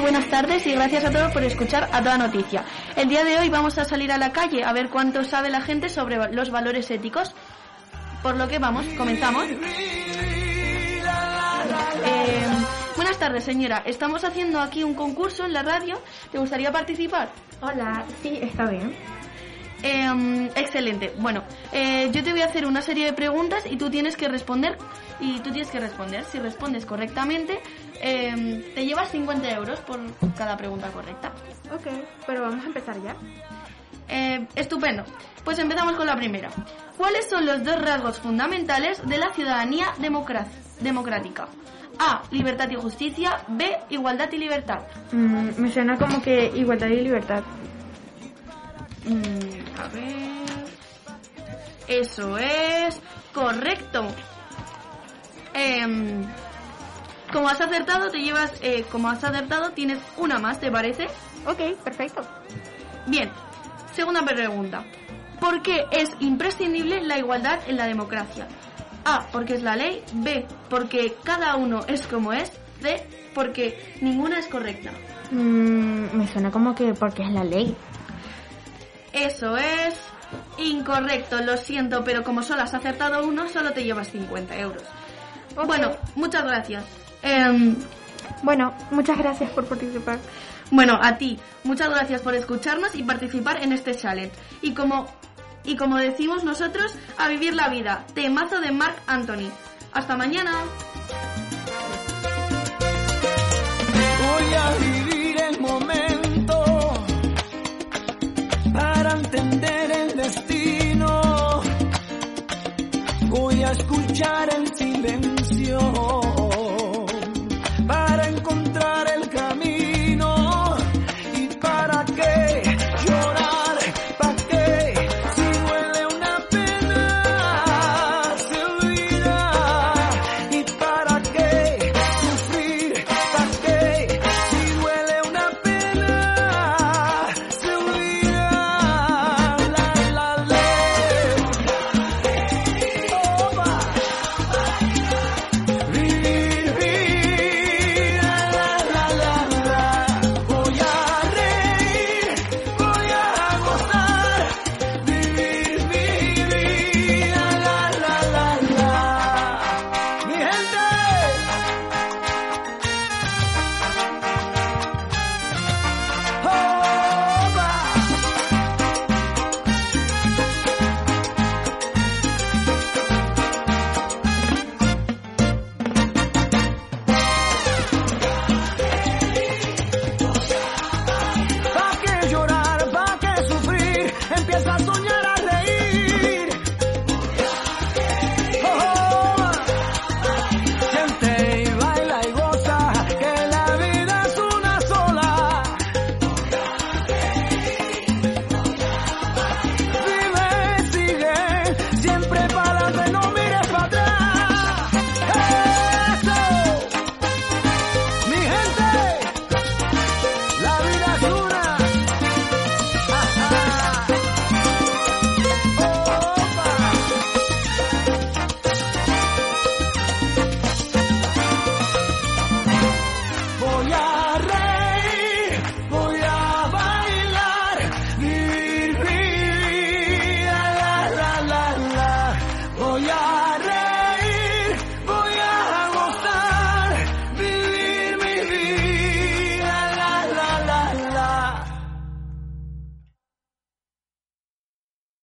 Buenas tardes y gracias a todos por escuchar a toda noticia. El día de hoy vamos a salir a la calle a ver cuánto sabe la gente sobre los valores éticos. Por lo que vamos, comenzamos. Eh, buenas tardes, señora. Estamos haciendo aquí un concurso en la radio. ¿Te gustaría participar? Hola, sí, está bien. Eh, excelente. Bueno, eh, yo te voy a hacer una serie de preguntas y tú tienes que responder. Y tú tienes que responder. Si respondes correctamente, eh, te llevas 50 euros por cada pregunta correcta. Ok, pero vamos a empezar ya. Eh, estupendo. Pues empezamos con la primera. ¿Cuáles son los dos rasgos fundamentales de la ciudadanía democrática? A. Libertad y justicia. B. Igualdad y libertad. Mm, me suena como que igualdad y libertad. Mm, a ver. Eso es correcto. Em, como has acertado, te llevas. eh, como has acertado, tienes una más, ¿te parece? Ok, perfecto. Bien. Segunda pregunta. ¿Por qué es imprescindible la igualdad en la democracia? A. Porque es la ley. B. Porque cada uno es como es. C. Porque ninguna es correcta. Mm, me suena como que porque es la ley. Eso es incorrecto, lo siento, pero como solo has acertado uno, solo te llevas 50 euros. Bueno, muchas gracias. Em, Bueno, muchas gracias por participar. bueno, a ti, muchas gracias por escucharnos y participar en este challenge. Y como, y como decimos nosotros, a vivir la vida. Temazo de Mark Anthony. Hasta mañana. Voy a escuchar el silencio